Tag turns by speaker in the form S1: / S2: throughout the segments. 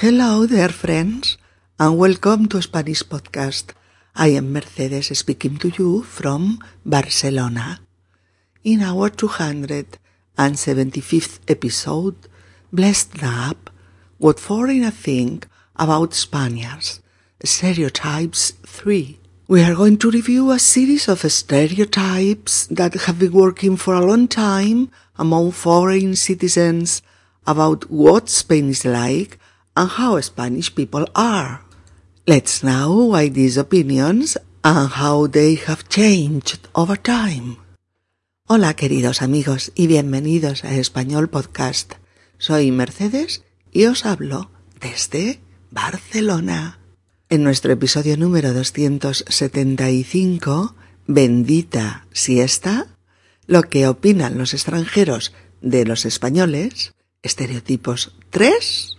S1: Hello there, friends, and welcome to Spanish Podcast. I am Mercedes speaking to you from Barcelona. In our 275th episode, Blessed Up, What Foreigners Think About Spaniards, Stereotypes 3. We are going to review a series of stereotypes that have been working for a long time among foreign citizens about what Spain is like and how Spanish people are. Let's know why these opinions and how they have changed over time. Hola queridos amigos y bienvenidos a Español Podcast. Soy Mercedes y os hablo desde Barcelona. En nuestro episodio número 275, Bendita siesta, lo que opinan los extranjeros de los españoles, estereotipos 3,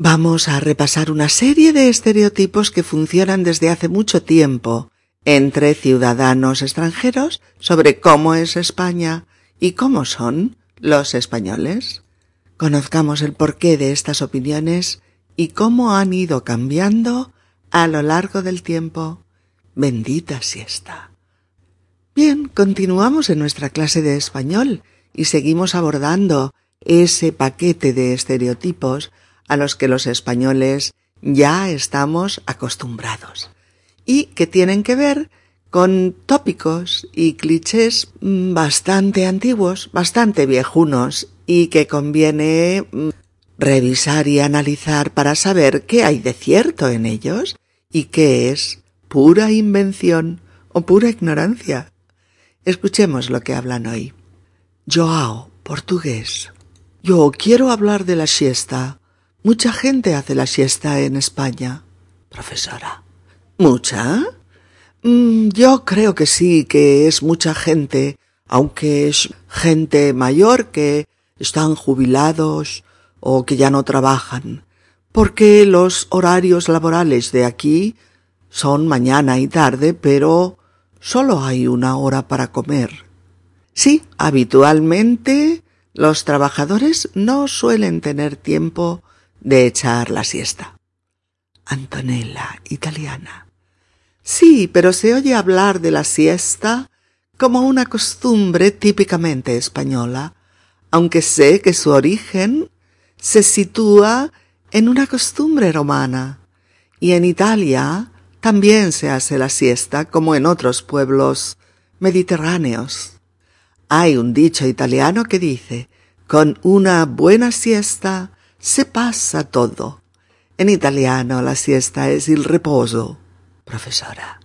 S1: Vamos a repasar una serie de estereotipos que funcionan desde hace mucho tiempo entre ciudadanos extranjeros sobre cómo es España y cómo son los españoles. Conozcamos el porqué de estas opiniones y cómo han ido cambiando a lo largo del tiempo. Bendita siesta. Bien, continuamos en nuestra clase de español y seguimos abordando ese paquete de estereotipos a los que los españoles ya estamos acostumbrados y que tienen que ver con tópicos y clichés bastante antiguos, bastante viejunos y que conviene mm, revisar y analizar para saber qué hay de cierto en ellos y qué es pura invención o pura ignorancia. Escuchemos lo que hablan hoy. Joao, portugués. Yo quiero hablar de la siesta Mucha gente hace la siesta en España. Profesora. ¿Mucha? Mm, yo creo que sí, que es mucha gente, aunque es gente mayor que están jubilados o que ya no trabajan, porque los horarios laborales de aquí son mañana y tarde, pero solo hay una hora para comer. Sí, habitualmente los trabajadores no suelen tener tiempo de echar la siesta. Antonella, italiana. Sí, pero se oye hablar de la siesta como una costumbre típicamente española, aunque sé que su origen se sitúa en una costumbre romana, y en Italia también se hace la siesta como en otros pueblos mediterráneos. Hay un dicho italiano que dice, con una buena siesta se pasa todo. En italiano la siesta es el reposo. Profesora.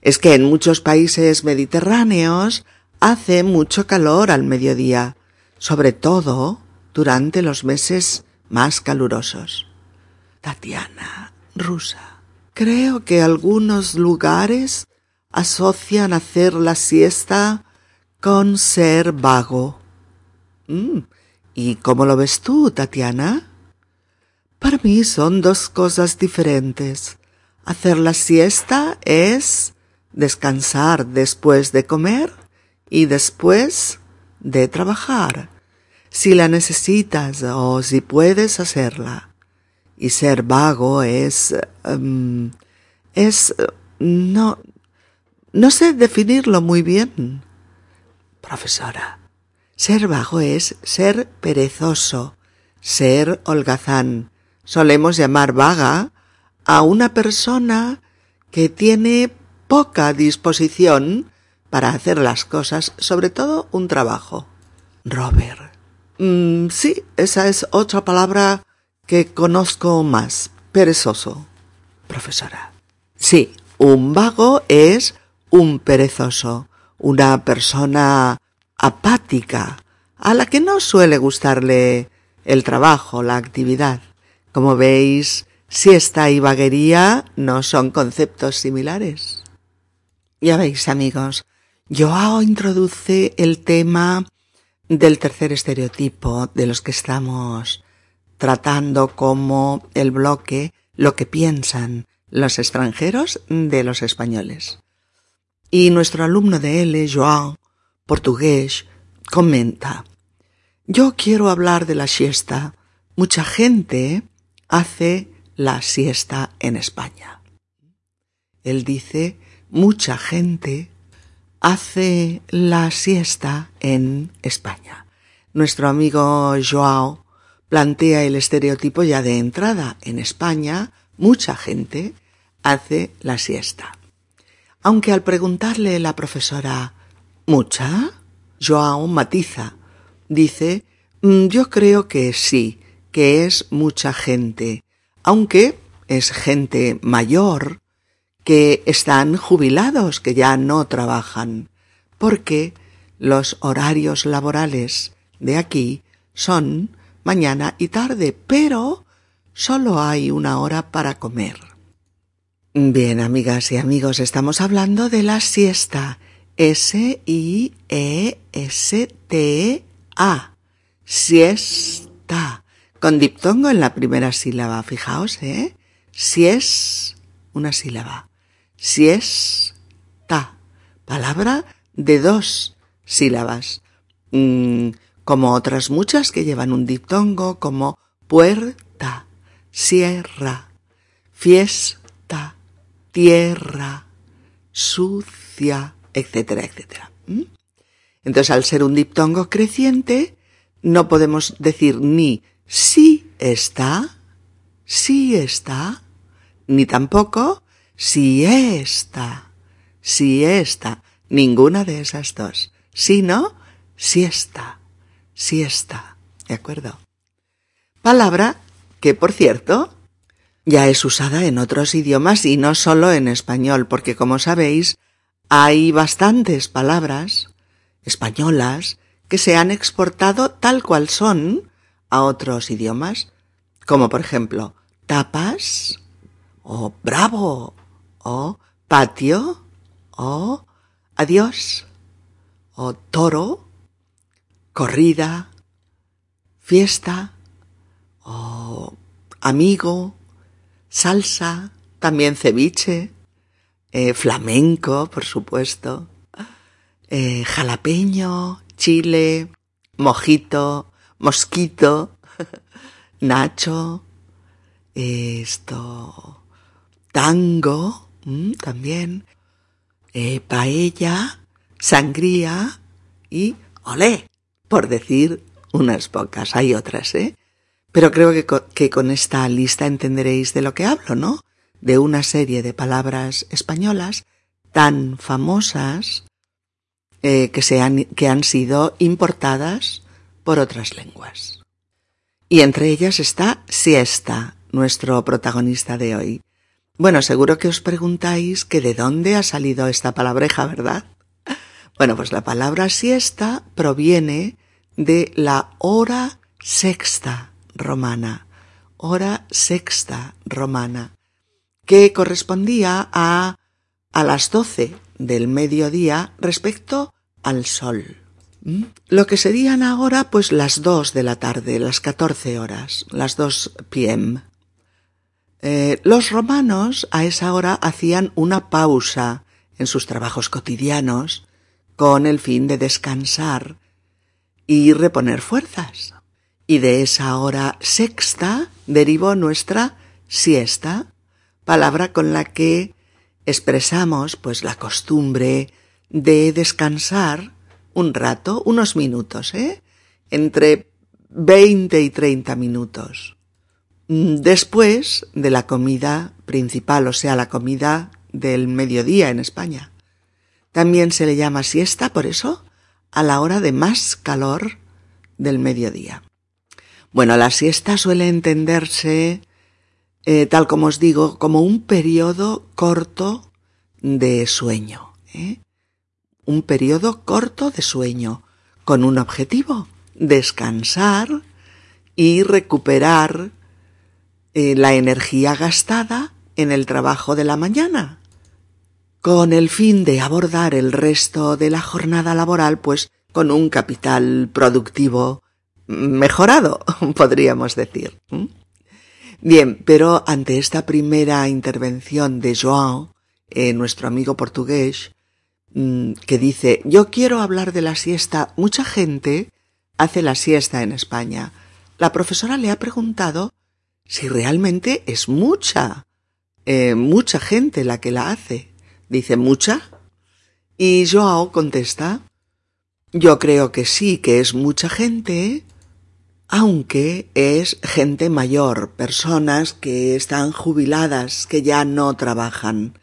S1: Es que en muchos países mediterráneos hace mucho calor al mediodía, sobre todo durante los meses más calurosos. Tatiana, rusa. Creo que algunos lugares asocian hacer la siesta con ser vago. Mm, ¿Y cómo lo ves tú, Tatiana? Para mí son dos cosas diferentes. Hacer la siesta es descansar después de comer y después de trabajar, si la necesitas o si puedes hacerla. Y ser vago es... Um, es... no... no sé definirlo muy bien. Profesora, ser vago es ser perezoso, ser holgazán. Solemos llamar vaga a una persona que tiene poca disposición para hacer las cosas, sobre todo un trabajo. Robert. Mm, sí, esa es otra palabra que conozco más. Perezoso. Profesora. Sí, un vago es un perezoso, una persona apática, a la que no suele gustarle el trabajo, la actividad. Como veis, siesta y vaguería no son conceptos similares. Ya veis, amigos, Joao introduce el tema del tercer estereotipo de los que estamos tratando como el bloque lo que piensan los extranjeros de los españoles. Y nuestro alumno de L, Joao, portugués, comenta, yo quiero hablar de la siesta. Mucha gente hace la siesta en España. Él dice, mucha gente hace la siesta en España. Nuestro amigo Joao plantea el estereotipo ya de entrada. En España, mucha gente hace la siesta. Aunque al preguntarle la profesora ¿Mucha? Joao matiza. Dice mm, Yo creo que sí, que es mucha gente, aunque es gente mayor, que están jubilados, que ya no trabajan, porque los horarios laborales de aquí son mañana y tarde, pero solo hay una hora para comer. Bien, amigas y amigos, estamos hablando de la siesta. S-I-E-S-T-A. Siesta. Con diptongo en la primera sílaba, fijaos, ¿eh? Si es una sílaba. Siesta. Palabra de dos sílabas. Mm, como otras muchas que llevan un diptongo, como puerta, sierra, fiesta, tierra, sucia, etcétera, etcétera. ¿Mm? Entonces, al ser un diptongo creciente, no podemos decir ni si está, si está, ni tampoco si está, si está, ninguna de esas dos, sino si está siesta. ¿De acuerdo? Palabra que, por cierto, ya es usada en otros idiomas y no solo en español, porque como sabéis, hay bastantes palabras españolas que se han exportado tal cual son a otros idiomas, como por ejemplo tapas, o bravo, o patio, o adiós, o toro, corrida, fiesta o amigo, salsa, también ceviche, eh, flamenco, por supuesto, eh, jalapeño, chile, mojito, mosquito, nacho, esto, tango, mm, también, eh, paella, sangría y olé por decir unas pocas. Hay otras, ¿eh? Pero creo que con, esta lista entenderéis de lo que hablo, ¿no? De una serie de palabras españolas tan famosas eh, que, se han, que han sido importadas por otras lenguas. Y entre ellas está siesta, nuestro protagonista de hoy. Bueno, seguro que os preguntáis que de dónde ha salido esta palabreja, ¿verdad? Bueno, pues la palabra siesta proviene de la hora sexta romana, hora sexta romana, que correspondía a a las doce del mediodía respecto al sol. ¿Mm? Lo que serían ahora pues las dos de la tarde, las catorce horas, las dos pm. Eh, los romanos a esa hora hacían una pausa en sus trabajos cotidianos con el fin de descansar y reponer fuerzas. Y de esa hora sexta derivó nuestra siesta, palabra con la que expresamos pues la costumbre de descansar un rato, unos minutos, ¿eh? entre veinte y treinta minutos. Después de la comida principal, o sea, la comida del mediodía en España. También se le llama siesta, por eso, a la hora de más calor del mediodía. Bueno, la siesta suele entenderse, eh, tal como os digo, como un periodo corto de sueño. ¿eh? Un periodo corto de sueño, con un objetivo, descansar y recuperar eh, la energía gastada en el trabajo de la mañana con el fin de abordar el resto de la jornada laboral, pues con un capital productivo mejorado, podríamos decir. Bien, pero ante esta primera intervención de João, eh, nuestro amigo portugués, mm, que dice, yo quiero hablar de la siesta, mucha gente hace la siesta en España. La profesora le ha preguntado si realmente es mucha, eh, mucha gente la que la hace. Dice mucha. Y Joao contesta, yo creo que sí, que es mucha gente, aunque es gente mayor, personas que están jubiladas, que ya no trabajan.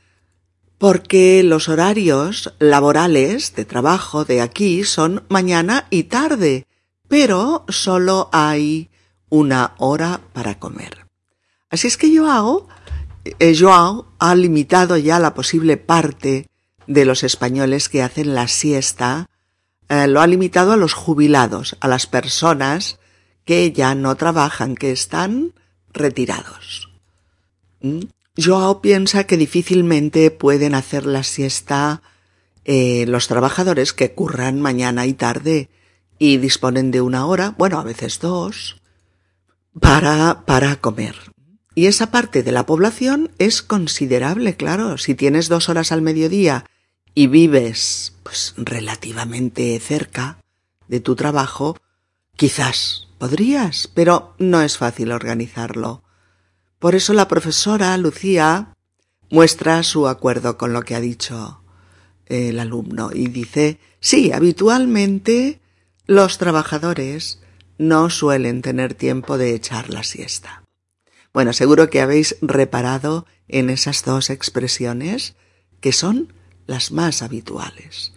S1: Porque los horarios laborales de trabajo de aquí son mañana y tarde, pero solo hay una hora para comer. Así es que Joao, eh, Joao ha limitado ya la posible parte de los españoles que hacen la siesta, eh, lo ha limitado a los jubilados, a las personas que ya no trabajan, que están retirados. ¿Mm? Joao piensa que difícilmente pueden hacer la siesta eh, los trabajadores que curran mañana y tarde y disponen de una hora, bueno, a veces dos, para, para comer. Y esa parte de la población es considerable, claro. Si tienes dos horas al mediodía y vives, pues, relativamente cerca de tu trabajo, quizás podrías, pero no es fácil organizarlo. Por eso la profesora Lucía muestra su acuerdo con lo que ha dicho el alumno y dice, sí, habitualmente los trabajadores no suelen tener tiempo de echar la siesta. Bueno, seguro que habéis reparado en esas dos expresiones que son las más habituales.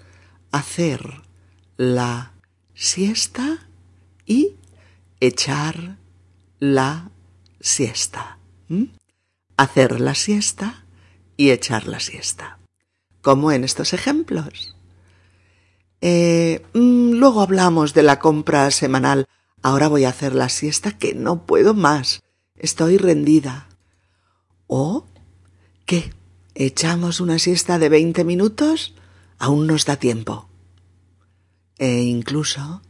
S1: Hacer la siesta y echar la siesta. Hacer la siesta y echar la siesta. Como en estos ejemplos. Eh, mm, luego hablamos de la compra semanal. Ahora voy a hacer la siesta que no puedo más. Estoy rendida. ¿O qué? ¿Echamos una siesta de veinte minutos? Aún nos da tiempo. E incluso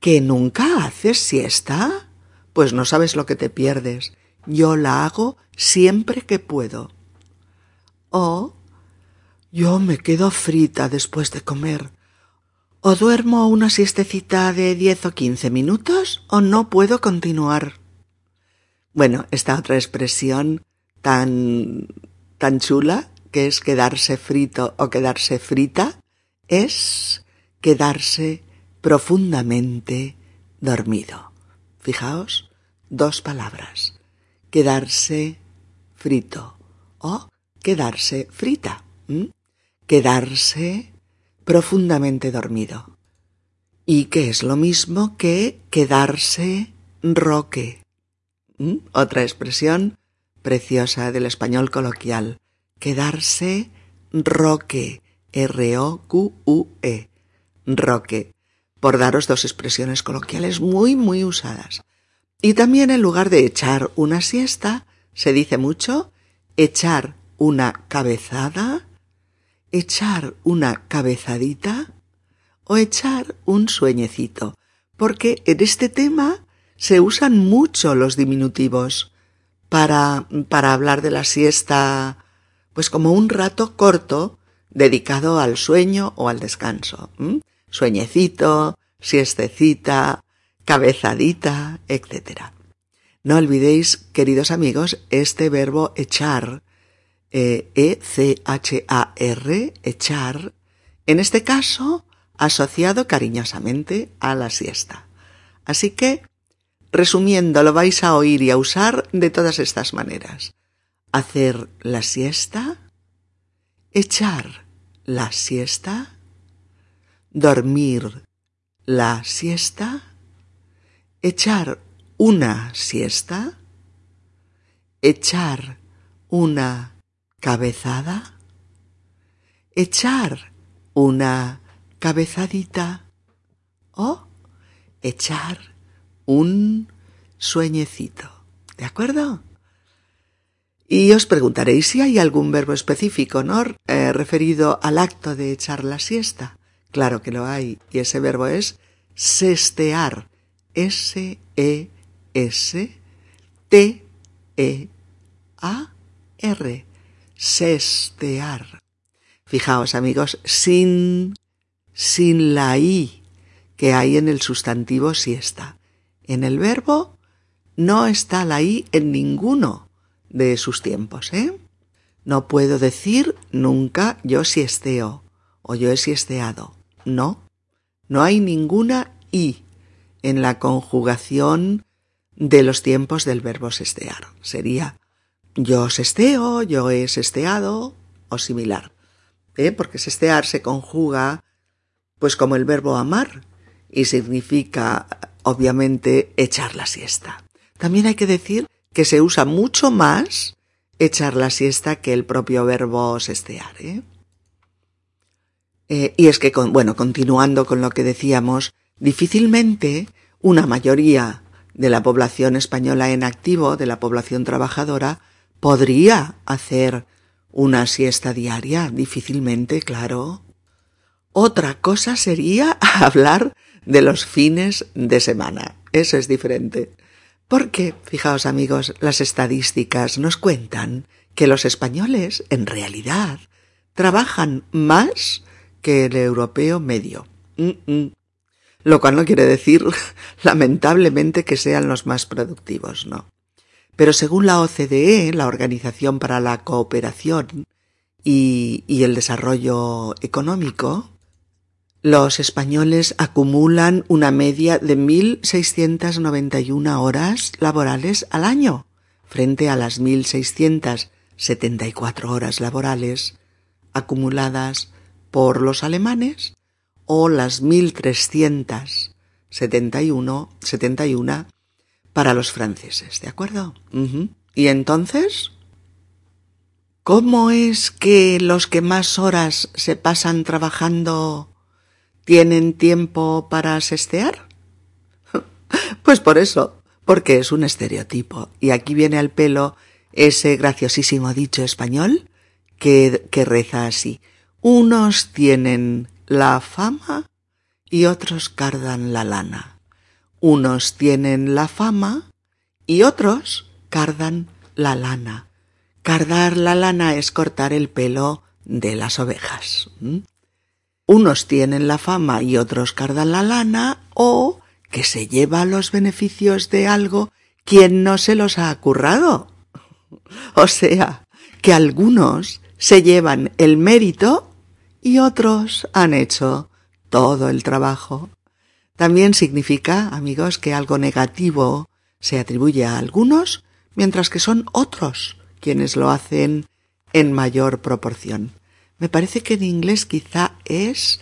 S1: ¿Que nunca haces siesta? Pues no sabes lo que te pierdes. Yo la hago siempre que puedo. O yo me quedo frita después de comer. O duermo una siestecita de diez o quince minutos o no puedo continuar. Bueno, esta otra expresión tan tan chula que es quedarse frito o quedarse frita es quedarse profundamente dormido. Fijaos, dos palabras. Quedarse frito o quedarse frita. Quedarse profundamente dormido. Y que es lo mismo que quedarse roque. Otra expresión preciosa del español coloquial. Quedarse roque. R-O-Q-U-E. Roque por daros dos expresiones coloquiales muy, muy usadas. Y también en lugar de echar una siesta, se dice mucho echar una cabezada, echar una cabezadita o echar un sueñecito, porque en este tema se usan mucho los diminutivos para, para hablar de la siesta, pues como un rato corto dedicado al sueño o al descanso sueñecito, siestecita, cabezadita, etc. No olvidéis, queridos amigos, este verbo echar, eh, E-C-H-A-R, echar, en este caso, asociado cariñosamente a la siesta. Así que, resumiendo, lo vais a oír y a usar de todas estas maneras. Hacer la siesta, echar la siesta, dormir la siesta, echar una siesta, echar una cabezada, echar una cabezadita o echar un sueñecito. ¿De acuerdo? Y os preguntaréis si hay algún verbo específico, ¿no? Eh, referido al acto de echar la siesta. Claro que lo hay. Y ese verbo es sestear. S-E-S-T-E-A-R. Sestear. Fijaos, amigos, sin, sin la I que hay en el sustantivo siesta. En el verbo no está la I en ninguno de sus tiempos, ¿eh? No puedo decir nunca yo siesteo o yo he siesteado. No, no hay ninguna I en la conjugación de los tiempos del verbo sestear. Sería yo sesteo, yo he sesteado o similar. ¿eh? Porque sestear se conjuga pues como el verbo amar y significa obviamente echar la siesta. También hay que decir que se usa mucho más echar la siesta que el propio verbo sestear. ¿eh? Eh, y es que, bueno, continuando con lo que decíamos, difícilmente una mayoría de la población española en activo, de la población trabajadora, podría hacer una siesta diaria. Difícilmente, claro. Otra cosa sería hablar de los fines de semana. Eso es diferente. Porque, fijaos amigos, las estadísticas nos cuentan que los españoles, en realidad, trabajan más que el europeo medio. Lo cual no quiere decir, lamentablemente, que sean los más productivos, no. Pero según la OCDE, la Organización para la Cooperación y, y el Desarrollo Económico, los españoles acumulan una media de 1.691 horas laborales al año, frente a las 1.674 horas laborales acumuladas por los alemanes o las 1.371 71 para los franceses, ¿de acuerdo? Y entonces, ¿cómo es que los que más horas se pasan trabajando tienen tiempo para sestear? Pues por eso, porque es un estereotipo. Y aquí viene al pelo ese graciosísimo dicho español que, que reza así. Unos tienen la fama y otros cardan la lana. Unos tienen la fama y otros cardan la lana. Cardar la lana es cortar el pelo de las ovejas unos tienen la fama y otros cardan la lana, o que se lleva los beneficios de algo quien no se los ha currado. O sea, que algunos se llevan el mérito y otros han hecho todo el trabajo. También significa, amigos, que algo negativo se atribuye a algunos, mientras que son otros quienes lo hacen en mayor proporción. Me parece que en inglés quizá es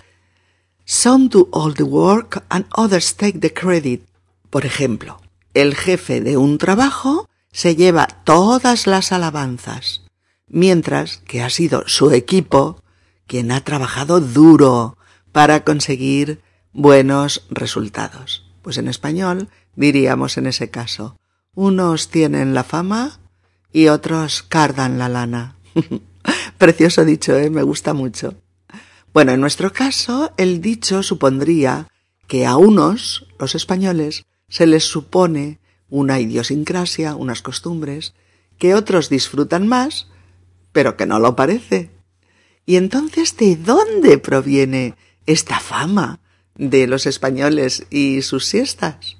S1: Some do all the work and others take the credit. Por ejemplo, el jefe de un trabajo se lleva todas las alabanzas, mientras que ha sido su equipo quien ha trabajado duro para conseguir buenos resultados. Pues en español diríamos en ese caso, unos tienen la fama y otros cardan la lana. Precioso dicho, ¿eh? me gusta mucho. Bueno, en nuestro caso, el dicho supondría que a unos, los españoles, se les supone una idiosincrasia, unas costumbres, que otros disfrutan más, pero que no lo parece. Y entonces, ¿de dónde proviene esta fama de los españoles y sus siestas?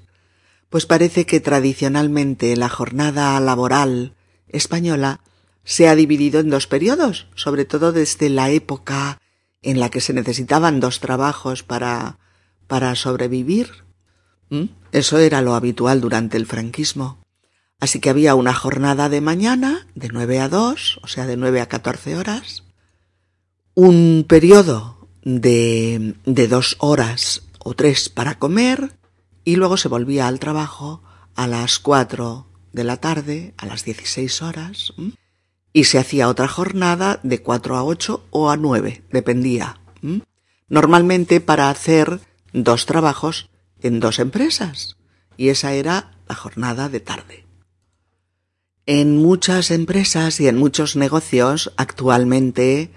S1: Pues parece que tradicionalmente la jornada laboral española se ha dividido en dos periodos, sobre todo desde la época en la que se necesitaban dos trabajos para, para sobrevivir. ¿Mm? Eso era lo habitual durante el franquismo. Así que había una jornada de mañana, de nueve a dos, o sea, de nueve a catorce horas, un periodo de, de dos horas o tres para comer, y luego se volvía al trabajo a las cuatro de la tarde, a las dieciséis horas y se hacía otra jornada de 4 a 8 o a 9, dependía. Normalmente para hacer dos trabajos en dos empresas, y esa era la jornada de tarde. En muchas empresas y en muchos negocios actualmente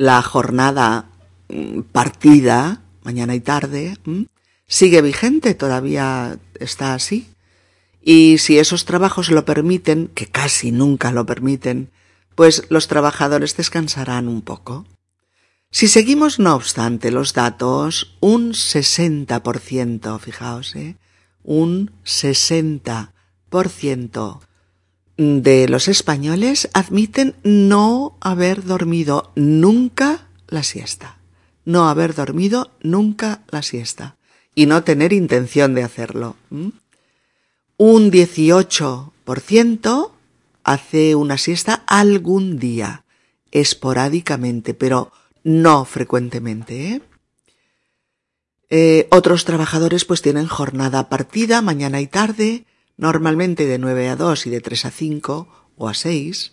S1: la jornada mm, partida, mañana y tarde, sigue vigente, todavía está así. Y si esos trabajos lo permiten, que casi nunca lo permiten, pues los trabajadores descansarán un poco. Si seguimos, no obstante, los datos, un 60%, fijaos, ¿eh? un 60% 16% de los españoles admiten no haber dormido nunca la siesta. No haber dormido nunca la siesta. Y no tener intención de hacerlo. Un 18% hace una siesta algún día, esporádicamente, pero no frecuentemente. ¿eh? Eh, otros trabajadores pues tienen jornada partida mañana y tarde, normalmente de 9 a 2 y de 3 a 5 o a 6,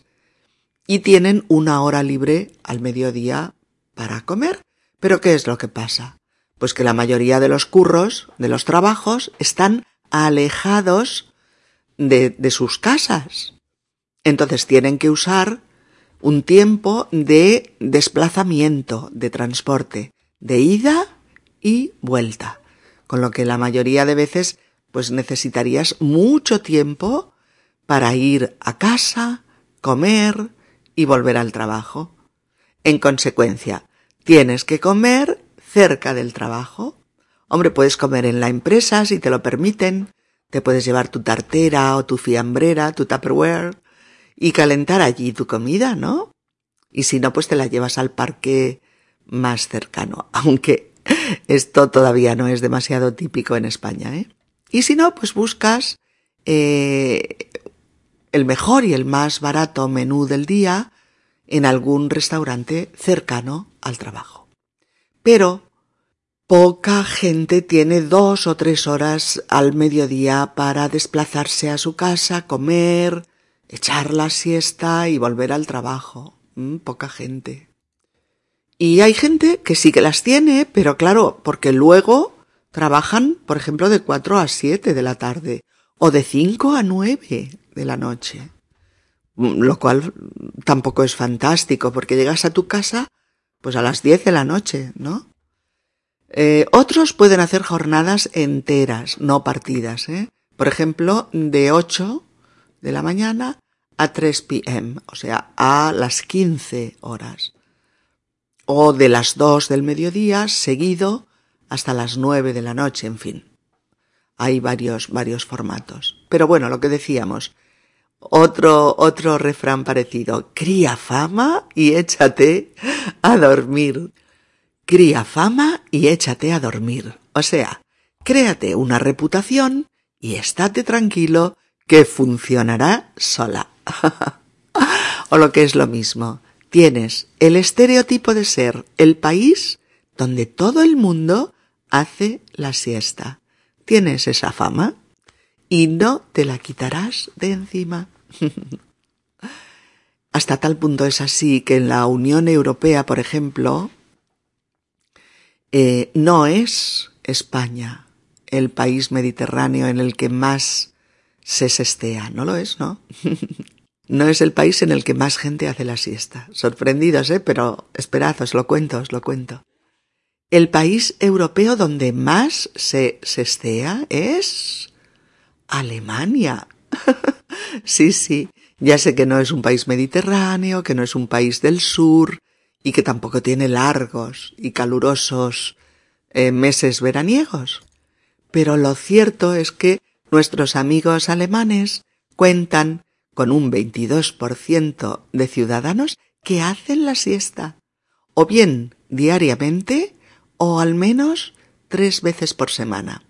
S1: y tienen una hora libre al mediodía para comer. Pero ¿qué es lo que pasa? Pues que la mayoría de los curros, de los trabajos, están alejados de, de sus casas. Entonces tienen que usar un tiempo de desplazamiento, de transporte, de ida y vuelta. Con lo que la mayoría de veces pues necesitarías mucho tiempo para ir a casa, comer y volver al trabajo. En consecuencia, tienes que comer cerca del trabajo. Hombre, puedes comer en la empresa si te lo permiten. Te puedes llevar tu tartera o tu fiambrera, tu tupperware y calentar allí tu comida, ¿no? Y si no, pues te la llevas al parque más cercano, aunque esto todavía no es demasiado típico en España, ¿eh? Y si no, pues buscas eh, el mejor y el más barato menú del día en algún restaurante cercano al trabajo. Pero poca gente tiene dos o tres horas al mediodía para desplazarse a su casa, comer, echar la siesta y volver al trabajo. Mm, poca gente. Y hay gente que sí que las tiene, pero claro, porque luego trabajan, por ejemplo, de 4 a 7 de la tarde o de 5 a 9 de la noche. Mm, lo cual tampoco es fantástico porque llegas a tu casa pues a las 10 de la noche, ¿no? Eh, otros pueden hacer jornadas enteras, no partidas, ¿eh? Por ejemplo, de 8 de la mañana a 3 pm, o sea, a las 15 horas. O de las 2 del mediodía seguido hasta las 9 de la noche, en fin. Hay varios, varios formatos. Pero bueno, lo que decíamos, otro, otro refrán parecido, cría fama y échate a dormir. Cría fama y échate a dormir. O sea, créate una reputación y estate tranquilo que funcionará sola. o lo que es lo mismo, tienes el estereotipo de ser el país donde todo el mundo hace la siesta. Tienes esa fama y no te la quitarás de encima. Hasta tal punto es así que en la Unión Europea, por ejemplo, eh, no es España el país mediterráneo en el que más se sestea, no lo es, ¿no? no es el país en el que más gente hace la siesta. Sorprendidos, ¿eh? Pero esperad, os lo cuento, os lo cuento. El país europeo donde más se sestea es Alemania. sí, sí. Ya sé que no es un país mediterráneo, que no es un país del sur y que tampoco tiene largos y calurosos eh, meses veraniegos. Pero lo cierto es que nuestros amigos alemanes cuentan con un 22% de ciudadanos que hacen la siesta, o bien diariamente o al menos tres veces por semana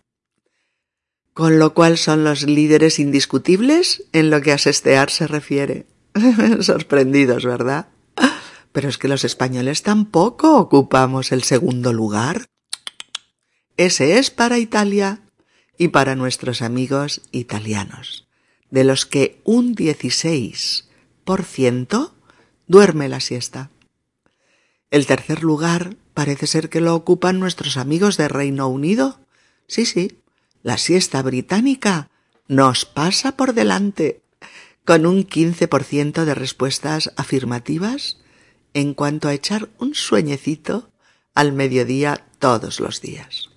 S1: con lo cual son los líderes indiscutibles en lo que a sestear se refiere. Sorprendidos, ¿verdad? Pero es que los españoles tampoco ocupamos el segundo lugar. Ese es para Italia y para nuestros amigos italianos, de los que un 16% duerme la siesta. El tercer lugar parece ser que lo ocupan nuestros amigos de Reino Unido. Sí, sí, la siesta británica nos pasa por delante con un 15% de respuestas afirmativas en cuanto a echar un sueñecito al mediodía todos los días.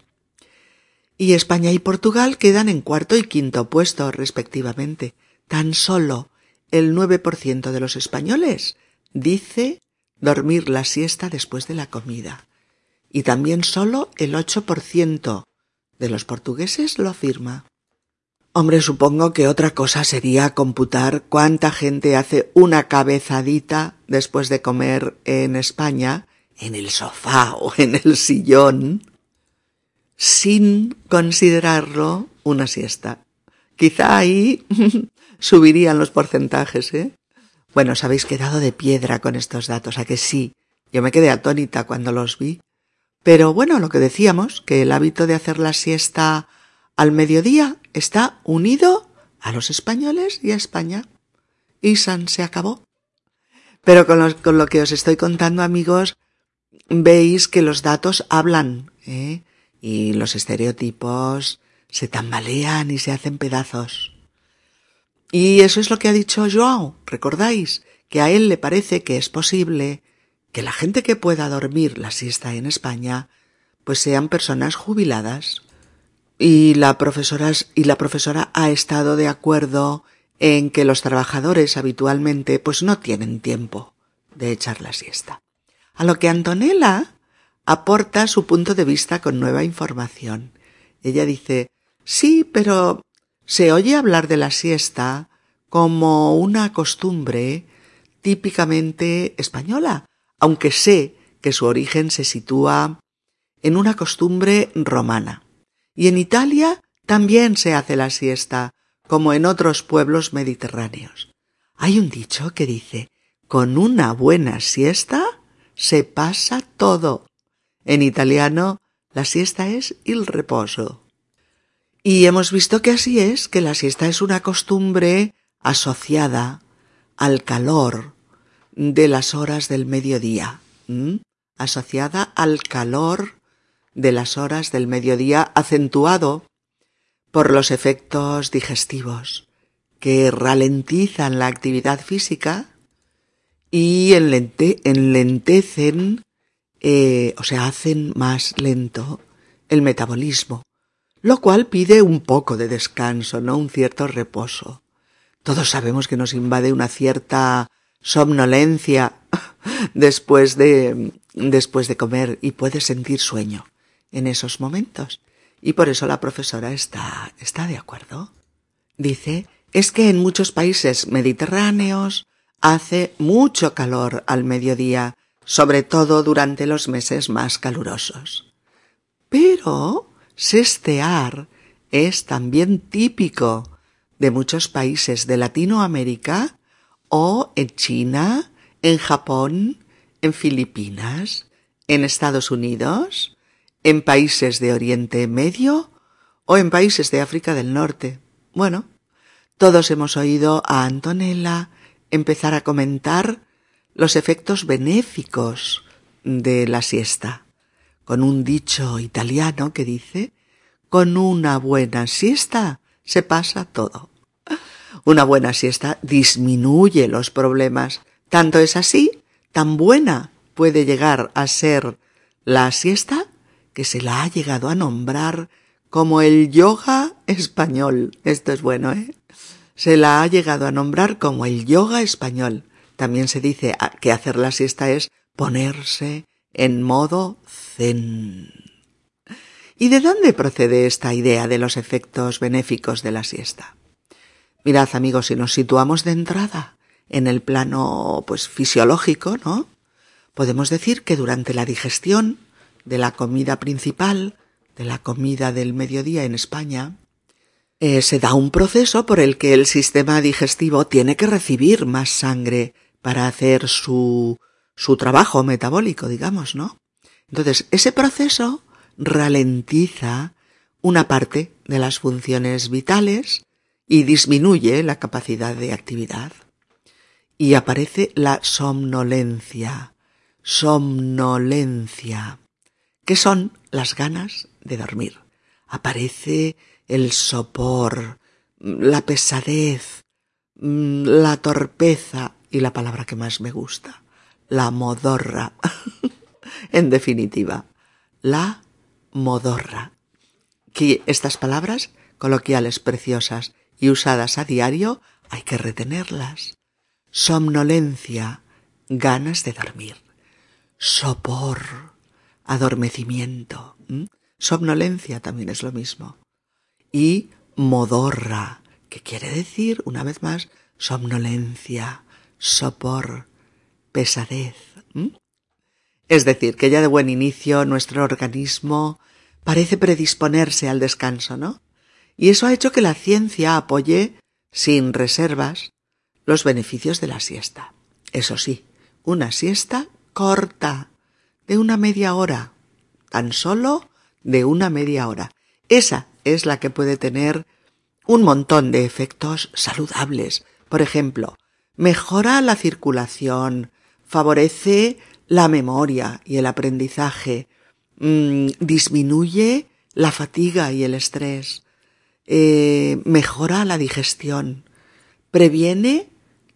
S1: Y España y Portugal quedan en cuarto y quinto puesto respectivamente. Tan solo el 9% de los españoles dice dormir la siesta después de la comida. Y también solo el 8% de los portugueses lo afirma. Hombre, supongo que otra cosa sería computar cuánta gente hace una cabezadita después de comer en España, en el sofá o en el sillón, sin considerarlo una siesta. Quizá ahí subirían los porcentajes, ¿eh? Bueno, os habéis quedado de piedra con estos datos, a que sí. Yo me quedé atónita cuando los vi. Pero bueno, lo que decíamos, que el hábito de hacer la siesta al mediodía está unido a los españoles y a España. Y San se acabó. Pero con, lo que os estoy contando, amigos, veis que los datos hablan, ¿eh? Y los estereotipos se tambalean y se hacen pedazos. Y eso es lo que ha dicho Joao, ¿recordáis? Que a él le parece que es posible que la gente que pueda dormir la siesta en España, pues sean personas jubiladas. Y la profesora, y la profesora ha estado de acuerdo en que los trabajadores habitualmente pues no tienen tiempo de echar la siesta. A lo que Antonella aporta su punto de vista con nueva información. Ella dice, sí, pero se oye hablar de la siesta como una costumbre típicamente española, aunque sé que su origen se sitúa en una costumbre romana. Y en Italia también se hace la siesta, como en otros pueblos mediterráneos. Hay un dicho que dice, con una buena siesta se pasa todo. En italiano, la siesta es il reposo. Y hemos visto que así es, que la siesta es una costumbre asociada al calor de las horas del mediodía, asociada al calor de las horas del mediodía acentuado por los efectos digestivos que ralentizan la actividad física y enlentecen, eh, o sea, hacen más lento el metabolismo lo cual pide un poco de descanso, no un cierto reposo. Todos sabemos que nos invade una cierta somnolencia después de después de comer y puedes sentir sueño en esos momentos. Y por eso la profesora está está de acuerdo. Dice, es que en muchos países mediterráneos hace mucho calor al mediodía, sobre todo durante los meses más calurosos. Pero Sestear es también típico de muchos países de Latinoamérica o en China, en Japón, en Filipinas, en Estados Unidos, en países de Oriente Medio o en países de África del Norte. Bueno, todos hemos oído a Antonella empezar a comentar los efectos benéficos de la siesta con un dicho italiano que dice con una buena siesta se pasa todo. Una buena siesta disminuye los problemas. Tanto es así, tan buena puede llegar a ser la siesta que se la ha llegado a nombrar como el yoga español. Esto es bueno, ¿eh? Se la ha llegado a nombrar como el yoga español. También se dice que hacer la siesta es ponerse en modo zen. ¿Y de dónde procede esta idea de los efectos benéficos de la siesta? Mirad, amigos, si nos situamos de entrada en el plano pues fisiológico, ¿no? Podemos decir que durante la digestión de la comida principal, de la comida del mediodía en España, eh, se da un proceso por el que el sistema digestivo tiene que recibir más sangre para hacer su su trabajo metabólico, digamos, ¿no? Entonces, ese proceso ralentiza una parte de las funciones vitales y disminuye la capacidad de actividad. Y aparece la somnolencia, somnolencia, que son las ganas de dormir. Aparece el sopor, la pesadez, la torpeza y la palabra que más me gusta, la modorra. en definitiva, la modorra. Que estas palabras, coloquiales preciosas y usadas a diario, hay que retenerlas. Somnolencia, ganas de dormir. Sopor, adormecimiento. Somnolencia también es lo mismo. Y modorra, que quiere decir, una vez más, somnolencia, sopor, pesadez. Es decir, que ya de buen inicio nuestro organismo parece predisponerse al descanso, ¿no? Y eso ha hecho que la ciencia apoye, sin reservas, los beneficios de la siesta. Eso sí, una siesta corta, de una media hora, tan solo de una media hora. Esa es la que puede tener un montón de efectos saludables. Por ejemplo, mejora la circulación, favorece la memoria y el aprendizaje, mm, disminuye la fatiga y el estrés, eh, mejora la digestión, previene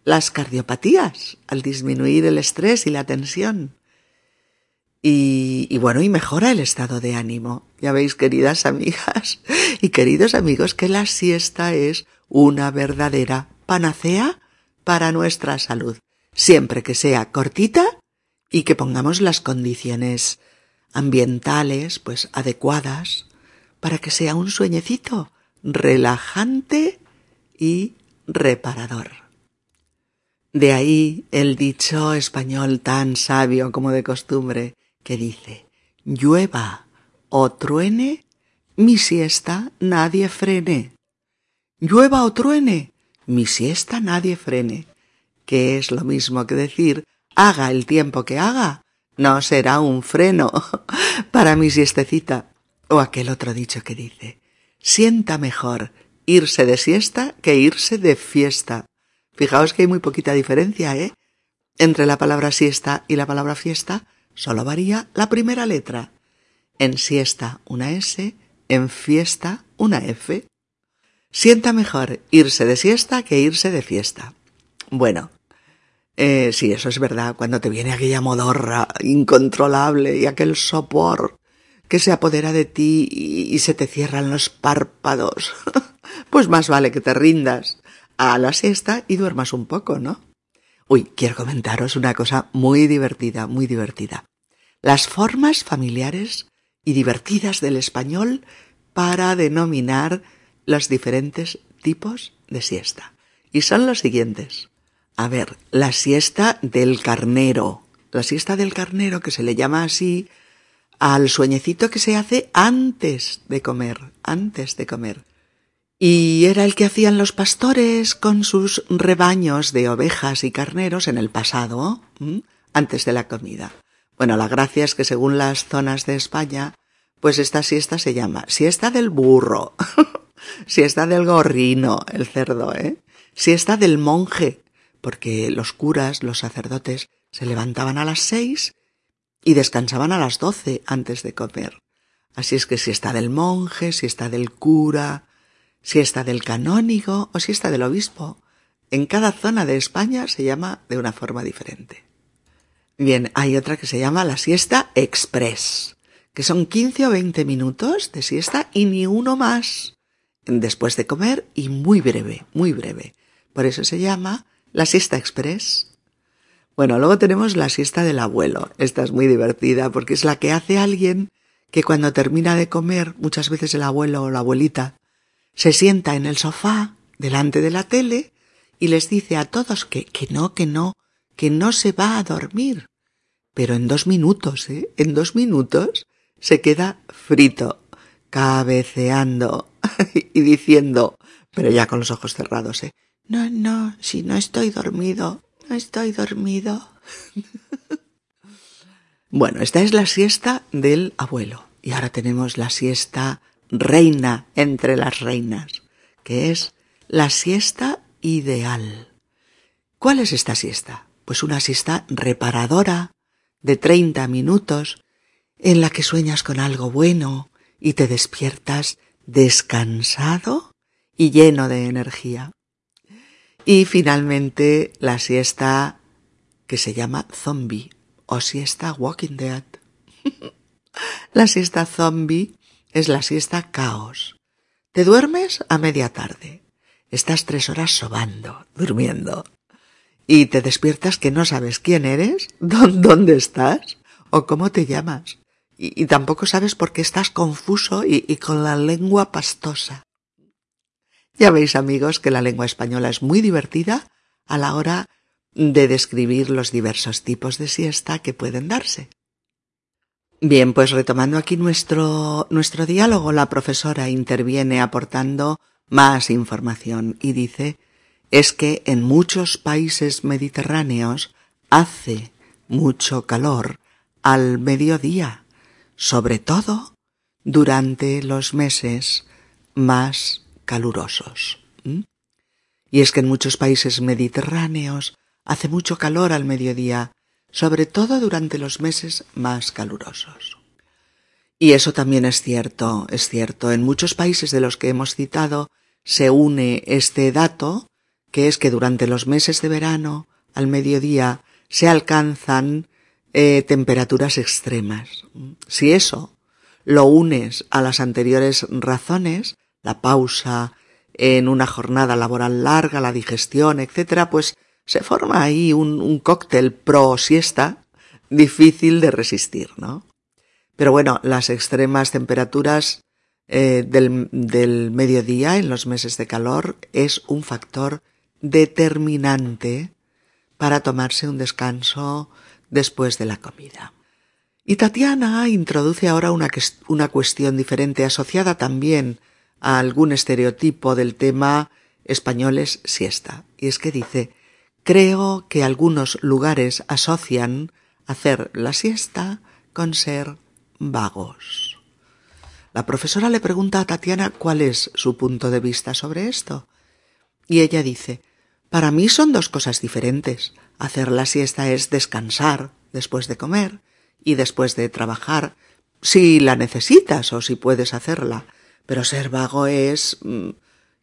S1: las cardiopatías al disminuir el estrés y la tensión. Y, y, bueno, y mejora el estado de ánimo. Ya veis, queridas amigas y queridos amigos, que la siesta es una verdadera panacea para nuestra salud, siempre que sea cortita y que pongamos las condiciones ambientales pues adecuadas para que sea un sueñecito relajante y reparador. De ahí el dicho español tan sabio como de costumbre que dice llueva o truene, mi siesta nadie frene. Llueva o truene, mi siesta nadie frene, que es lo mismo que decir haga el tiempo que haga, no será un freno para mi siestecita. O aquel otro dicho que dice, sienta mejor irse de siesta que irse de fiesta. Fijaos que hay muy poquita diferencia, ¿eh? Entre la palabra siesta y la palabra fiesta solo varía la primera letra. En siesta una S, en fiesta una F. Sienta mejor irse de siesta que irse de fiesta. Bueno, eh, sí, eso es verdad, cuando te viene aquella modorra incontrolable y aquel sopor que se apodera de ti y, se te cierran los párpados, pues más vale que te rindas a la siesta y duermas un poco, ¿no? Uy, quiero comentaros una cosa muy divertida, muy divertida. Las formas familiares y divertidas del español para denominar los diferentes tipos de siesta. Y son los siguientes. A ver, la siesta del carnero. La siesta del carnero, que se le llama así al sueñecito que se hace antes de comer, antes de comer. Y era el que hacían los pastores con sus rebaños de ovejas y carneros en el pasado, antes de la comida. Bueno, la gracia es que según las zonas de España, pues esta siesta se llama siesta del burro, siesta del gorrino, el cerdo, ¿eh? Siesta del monje, porque los curas, los sacerdotes, se levantaban a las seis y descansaban a las doce antes de comer. Así es que si está del monje, si está del cura, si está del canónigo o si está del obispo, en cada zona de España se llama de una forma diferente. Bien, hay otra que se llama la siesta express, que son quince o veinte minutos de siesta y ni uno más después de comer y muy breve, muy breve. Por eso se llama la siesta express. Bueno, luego tenemos la siesta del abuelo. Esta es muy divertida porque es la que hace alguien que cuando termina de comer, muchas veces el abuelo o la abuelita, se sienta en el sofá delante de la tele y les dice a todos que, que no, que no, que no se va a dormir. Pero en dos minutos, ¿eh? En dos minutos se queda frito, cabeceando y diciendo, pero ya con los ojos cerrados, ¿eh? No, no, si no estoy dormido, estoy dormido. bueno, esta es la siesta del abuelo. Y ahora tenemos la siesta reina entre las reinas, que es la siesta ideal. ¿Cuál es esta siesta? Pues una siesta reparadora de treinta minutos en la que sueñas con algo bueno y te despiertas descansado y lleno de energía. Y finalmente la siesta que se llama zombie o siesta walking dead. la siesta zombie es la siesta caos. Te duermes a media tarde. Estás tres horas sobando, durmiendo. Y te despiertas que no sabes quién eres, dónde estás o cómo te llamas. Y, tampoco sabes por qué estás confuso y con la lengua pastosa. Ya veis amigos que la lengua española es muy divertida a la hora de describir los diversos tipos de siesta que pueden darse. Bien, pues retomando aquí nuestro, nuestro diálogo, la profesora interviene aportando más información y dice es que en muchos países mediterráneos hace mucho calor al mediodía, sobre todo durante los meses más calurosos. Y es que en muchos países mediterráneos hace mucho calor al mediodía, sobre todo durante los meses más calurosos. Y eso también es cierto, es cierto. En muchos países de los que hemos citado se une este dato, que es que durante los meses de verano, al mediodía, se alcanzan eh, temperaturas extremas. Si eso lo unes a las anteriores razones, la pausa en una jornada laboral larga, la digestión, etcétera, pues se forma ahí un, cóctel pro siesta difícil de resistir, ¿no? Pero bueno, las extremas temperaturas eh, del, del mediodía en los meses de calor es un factor determinante para tomarse un descanso después de la comida. Y Tatiana introduce ahora una, una cuestión diferente asociada también a algún estereotipo del tema españoles siesta. Y es que dice, creo que algunos lugares asocian hacer la siesta con ser vagos. La profesora le pregunta a Tatiana cuál es su punto de vista sobre esto. Y ella dice, para mí son dos cosas diferentes. Hacer la siesta es descansar después de comer y después de trabajar, si la necesitas o si puedes hacerla. Pero ser vago es... Mm,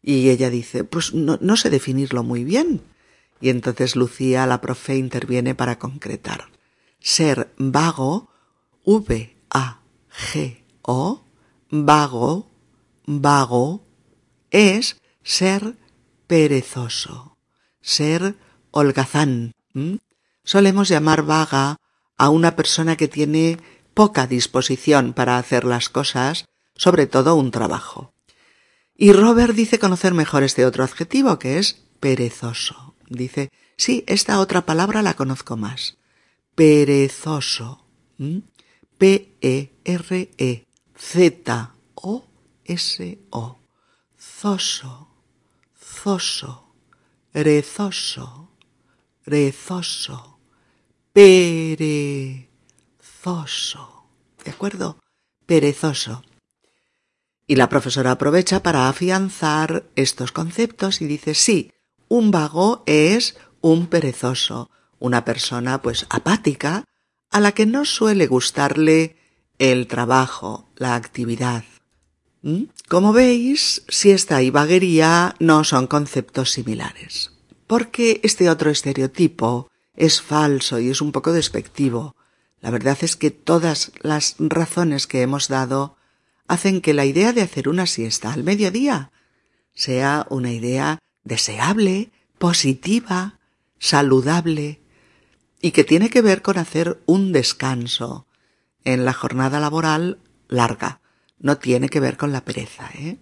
S1: y ella dice, pues no, no sé definirlo muy bien. Y entonces Lucía, la profe, interviene para concretar. Ser vago, V-A-G-O, vago, vago, es ser perezoso, ser holgazán. Solemos llamar vaga a una persona que tiene poca disposición para hacer las cosas, sobre todo un trabajo. Y Robert dice conocer mejor este otro adjetivo, que es perezoso. Dice, sí, esta otra palabra la conozco más. Perezoso. P-E-R-E-Z-O-S-O. Zoso. Zoso. Rezoso. Rezoso perezoso. ¿De acuerdo? Perezoso. Y la profesora aprovecha para afianzar estos conceptos y dice, sí, un vago es un perezoso, una persona pues apática a la que no suele gustarle el trabajo, la actividad. ¿Mm? Como veis, siesta y vaguería no son conceptos similares, porque este otro estereotipo es falso y es un poco despectivo. La verdad es que todas las razones que hemos dado hacen que la idea de hacer una siesta al mediodía sea una idea deseable, positiva, saludable y que tiene que ver con hacer un descanso en la jornada laboral larga. No tiene que ver con la pereza, ¿eh?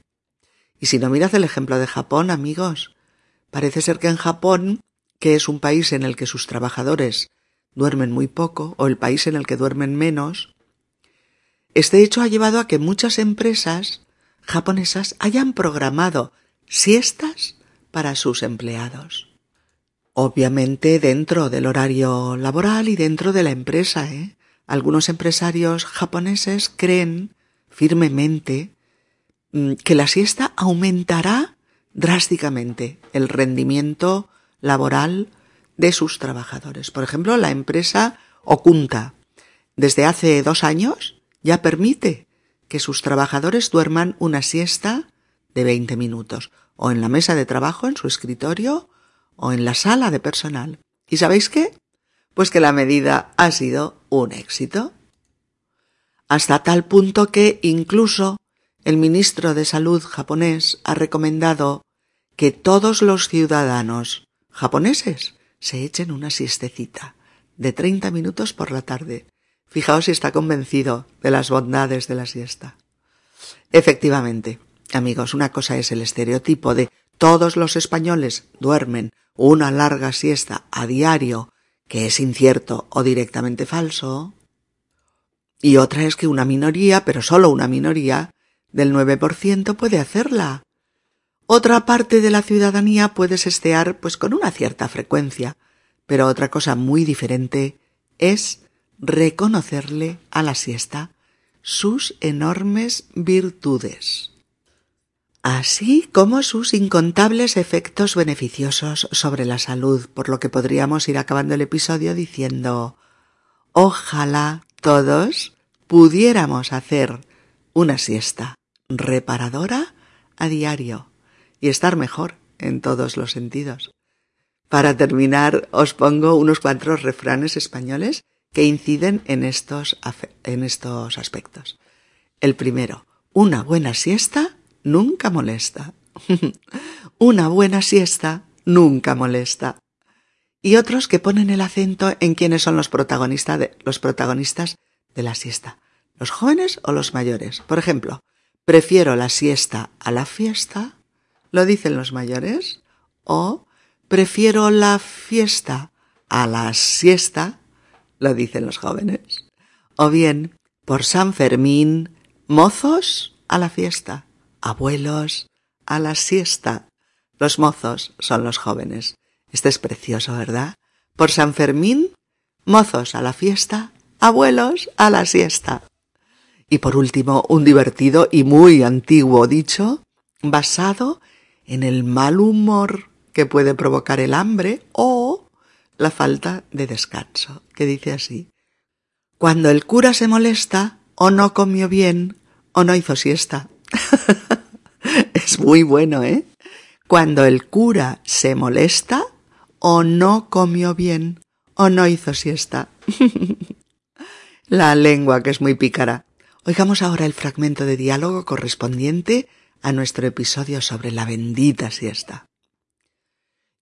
S1: Y si no miras el ejemplo de Japón, amigos, parece ser que en Japón que es un país en el que sus trabajadores duermen muy poco o el país en el que duermen menos, este hecho ha llevado a que muchas empresas japonesas hayan programado siestas para sus empleados. Obviamente dentro del horario laboral y dentro de la empresa, ¿eh? Algunos empresarios japoneses creen firmemente mm, que la siesta aumentará drásticamente el rendimiento laboral de sus trabajadores. Por ejemplo, la empresa Okunta, desde hace dos años, ya permite que sus trabajadores duerman una siesta de 20 minutos, o en la mesa de trabajo, en su escritorio, o en la sala de personal. ¿Y sabéis qué? Pues que la medida ha sido un éxito. Hasta tal punto que incluso el ministro de Salud japonés ha recomendado que todos los ciudadanos japoneses se echen una siestecita de 30 minutos por la tarde. Fijaos si está convencido de las bondades de la siesta. Efectivamente, amigos, una cosa es el estereotipo de todos los españoles duermen una larga siesta a diario, que es incierto o directamente falso, y otra es que una minoría, pero solo una minoría, del 9% puede hacerla. Otra parte de la ciudadanía puede sestear pues con una cierta frecuencia, pero otra cosa muy diferente es reconocerle a la siesta sus enormes virtudes, así como sus incontables efectos beneficiosos sobre la salud, por lo que podríamos ir acabando el episodio diciendo ojalá todos pudiéramos hacer una siesta reparadora a diario y estar mejor en todos los sentidos. Para terminar, os pongo unos cuantos refranes españoles que inciden en estos, en estos aspectos. El primero, una buena siesta nunca molesta. una buena siesta nunca molesta. Y otros que ponen el acento en quiénes son los los protagonistas de la siesta. ¿Los jóvenes o los mayores? Por ejemplo, prefiero la siesta a la fiesta, lo dicen los mayores, o prefiero la fiesta a la siesta, lo dicen los jóvenes. O bien, por San Fermín, mozos a la fiesta, abuelos a la siesta. Los mozos son los jóvenes. Este es precioso, ¿verdad? Por San Fermín, mozos a la fiesta, abuelos a la siesta. Y por último, un divertido y muy antiguo dicho basado en el mal humor que puede provocar el hambre o la falta de descanso, que dice así. Cuando el cura se molesta, o no comió bien, o no hizo siesta. es muy bueno, ¿eh? Cuando el cura se molesta, o no comió bien, o no hizo siesta. La lengua, que es muy pícara. Oigamos ahora el fragmento de diálogo correspondiente a nuestro episodio sobre la bendita siesta.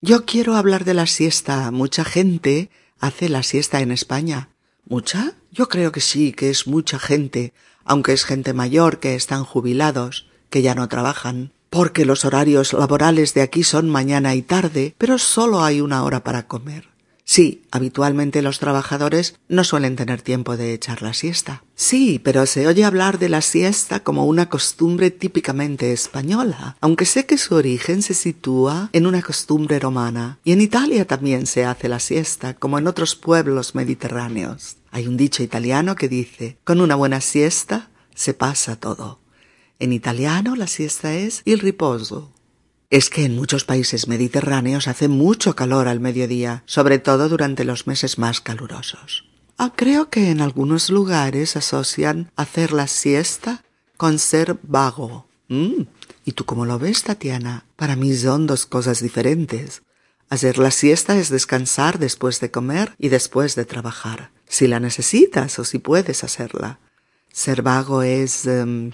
S1: Yo quiero hablar de la siesta. Mucha gente hace la siesta en España. ¿Mucha? Yo creo que sí, que es mucha gente, aunque es gente mayor que están jubilados, que ya no trabajan. Porque los horarios laborales de aquí son mañana y tarde, pero solo hay una hora para comer. Sí, habitualmente los trabajadores no suelen tener tiempo de echar la siesta. Sí, pero se oye hablar de la siesta como una costumbre típicamente española, aunque sé que su origen se sitúa en una costumbre romana. Y en Italia también se hace la siesta, como en otros pueblos mediterráneos. Hay un dicho italiano que dice, con una buena siesta se pasa todo. En italiano la siesta es il riposo, es que en muchos países mediterráneos hace mucho calor al mediodía, sobre todo durante los meses más calurosos. Ah, creo que en algunos lugares asocian hacer la siesta con ser vago. Mm. ¿Y tú cómo lo ves, Tatiana? Para mí son dos cosas diferentes. Hacer la siesta es descansar después de comer y después de trabajar, si la necesitas o si puedes hacerla. Ser vago es... Em,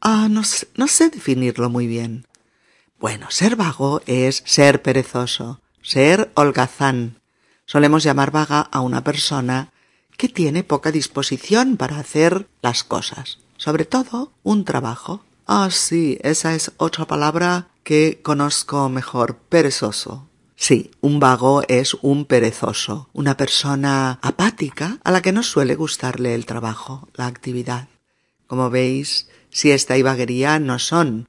S1: ah, no sé definirlo muy bien. Bueno, ser vago es ser perezoso, ser holgazán. Solemos llamar vaga a una persona que tiene poca disposición para hacer las cosas, sobre todo un trabajo. Ah, sí, esa es otra palabra que conozco mejor, perezoso. Sí, un vago es un perezoso, una persona apática a la que no suele gustarle el trabajo, la actividad. Como veis, siesta y vaguería no son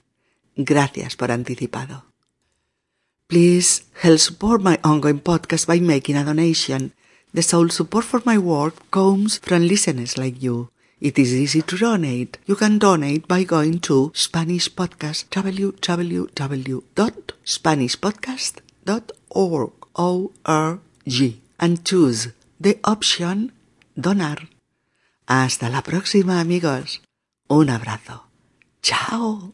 S1: Gracias por anticipado. Please help support my ongoing podcast by making a donation. The sole support for my work comes from listeners like you. It is easy to donate. You can donate by going to Spanish Podcast www.spanishpodcast.org O-R-G and choose the option Donar. Hasta la próxima amigos. Un abrazo. Chao.